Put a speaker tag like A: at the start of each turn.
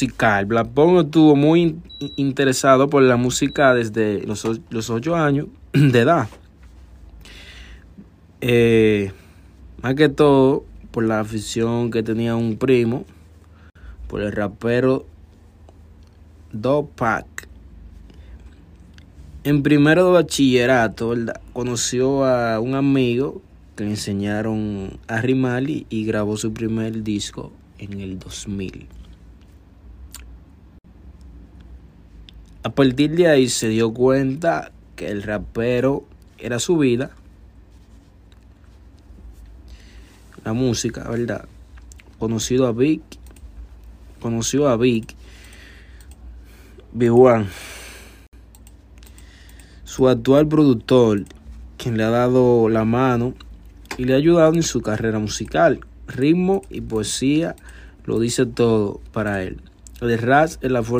A: musical. Black Bongo estuvo muy interesado por la música desde los, los 8 años de edad. Eh, más que todo por la afición que tenía un primo, por el rapero Dopak. En primero de bachillerato, conoció a un amigo que le enseñaron a rimar y grabó su primer disco en el 2000. A partir de ahí se dio cuenta que el rapero era su vida. La música, ¿verdad? Conocido a Vic. Conoció a Vic. Big One. Su actual productor, quien le ha dado la mano y le ha ayudado en su carrera musical. Ritmo y poesía lo dice todo para él. El rap es la forma